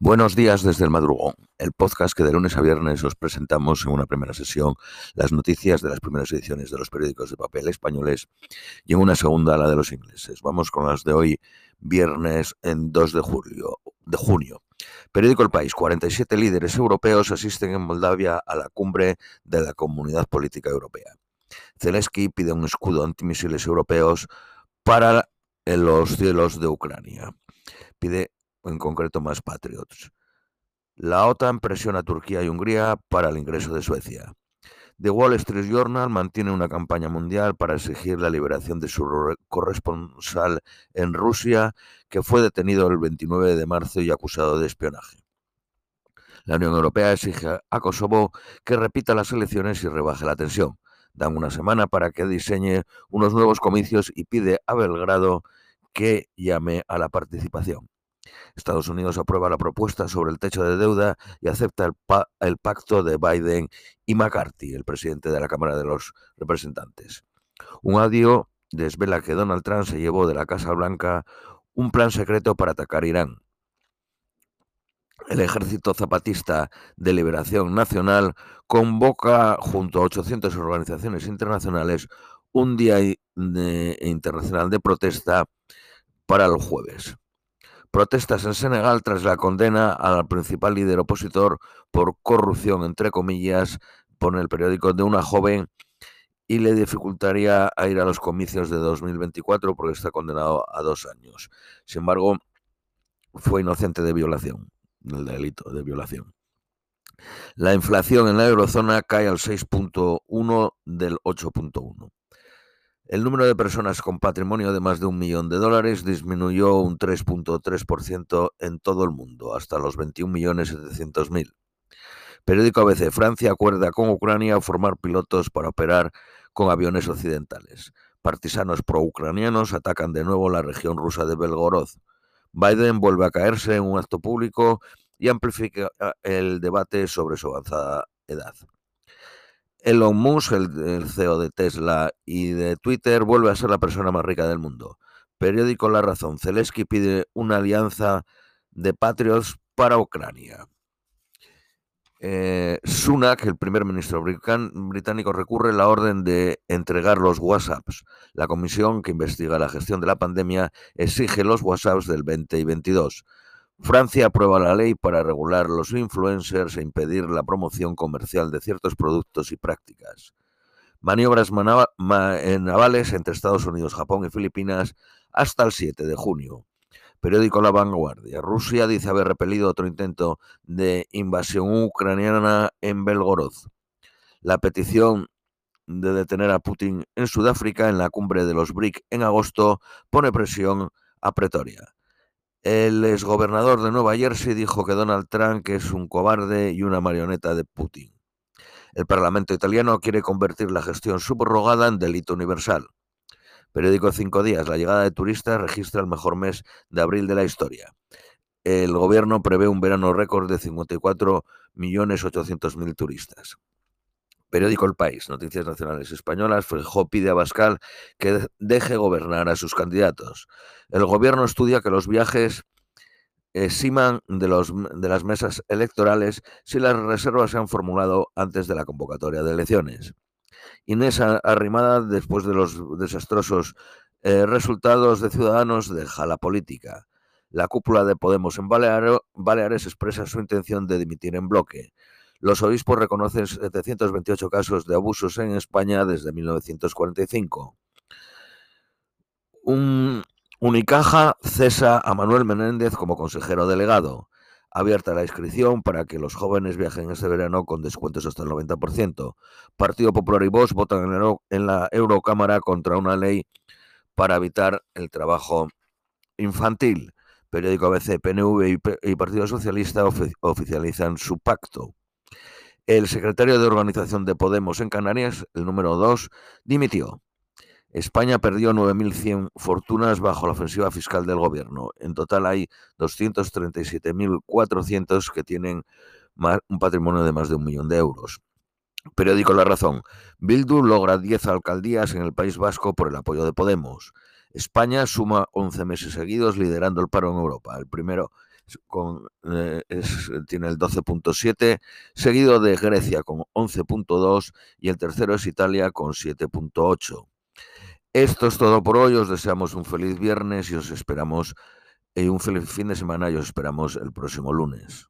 Buenos días desde el madrugón, el podcast que de lunes a viernes os presentamos en una primera sesión las noticias de las primeras ediciones de los periódicos de papel españoles y en una segunda la de los ingleses. Vamos con las de hoy, viernes en 2 de julio. De junio. Periódico El País, 47 líderes europeos asisten en Moldavia a la cumbre de la Comunidad Política Europea. Zelensky pide un escudo antimisiles europeos para los cielos de Ucrania. Pide en concreto más Patriots. La OTAN presiona a Turquía y Hungría para el ingreso de Suecia. The Wall Street Journal mantiene una campaña mundial para exigir la liberación de su corresponsal en Rusia, que fue detenido el 29 de marzo y acusado de espionaje. La Unión Europea exige a Kosovo que repita las elecciones y rebaje la tensión. Dan una semana para que diseñe unos nuevos comicios y pide a Belgrado que llame a la participación. Estados Unidos aprueba la propuesta sobre el techo de deuda y acepta el, pacto de Biden y McCarthy, el presidente de la Cámara de los Representantes. Un audio desvela que Donald Trump se llevó de la Casa Blanca un plan secreto para atacar Irán. El Ejército Zapatista de Liberación Nacional convoca junto a 800 organizaciones internacionales un día internacional de protesta para el jueves. Protestas en Senegal tras la condena al principal líder opositor por corrupción, entre comillas, pone el periódico de una joven y le dificultaría a ir a los comicios de 2024 porque está condenado a dos años. Sin embargo, fue inocente de violación, del delito de violación. La inflación en la eurozona cae al 6.1 del 8.1. El número de personas con patrimonio de más de un millón de dólares disminuyó un 3.3% en todo el mundo, hasta los 21.700.000. Periódico ABC, Francia acuerda con Ucrania formar pilotos para operar con aviones occidentales. Partisanos pro-ucranianos atacan de nuevo la región rusa de Belgorod. Biden vuelve a caerse en un acto público y amplifica el debate sobre su avanzada edad. Elon Musk, el, CEO de Tesla y de Twitter, vuelve a ser la persona más rica del mundo. Periódico La Razón. Zelensky pide una alianza de Patriots para Ucrania. Eh, Sunak, el primer ministro británico, recurre la orden de entregar los WhatsApps. La comisión que investiga la gestión de la pandemia exige los WhatsApps del 20 y 22. Francia aprueba la ley para regular los influencers e impedir la promoción comercial de ciertos productos y prácticas. Maniobras navales entre Estados Unidos, Japón y Filipinas hasta el 7 de junio. Periódico La Vanguardia. Rusia dice haber repelido otro intento de invasión ucraniana en Belgorod. La petición de detener a Putin en Sudáfrica en la cumbre de los BRIC en agosto pone presión a Pretoria. El exgobernador de Nueva Jersey dijo que Donald Trump es un cobarde y una marioneta de Putin. El Parlamento italiano quiere convertir la gestión subrogada en delito universal. Periódico Cinco Días. La llegada de turistas registra el mejor mes de abril de la historia. El gobierno prevé un verano récord de 54.800.000 turistas. Periódico El País, Noticias Nacionales Españolas, Feijóo pide a Bascal que deje gobernar a sus candidatos. El gobierno estudia que los viajes eximan de, las mesas electorales si las reservas se han formulado antes de la convocatoria de elecciones. Inés Arrimada, después de los desastrosos eh, resultados de Ciudadanos, deja la política. La cúpula de Podemos en Baleares expresa su intención de dimitir en bloque. Los obispos reconocen 728 casos de abusos en España desde 1945. Un Unicaja cesa a Manuel Menéndez como consejero delegado. Abierta la inscripción para que los jóvenes viajen este verano con descuentos hasta el 90%. Partido Popular y Vox votan en la Eurocámara contra una ley para evitar el trabajo infantil. Periódico ABC, PNV y Partido Socialista oficializan su pacto. El secretario de organización de Podemos en Canarias, el número 2, dimitió. España perdió 9.100 fortunas bajo la ofensiva fiscal del gobierno. En total hay 237.400 que tienen un patrimonio de más de un millón de euros. Periódico La Razón. Bildu logra 10 alcaldías en el País Vasco por el apoyo de Podemos. España suma 11 meses seguidos liderando el paro en Europa. El primero con, eh, tiene el 12.7, seguido de Grecia con 11.2 y el tercero es Italia con 7.8. Esto es todo por hoy, os deseamos un feliz viernes y os esperamos, y un feliz fin de semana y os esperamos el próximo lunes.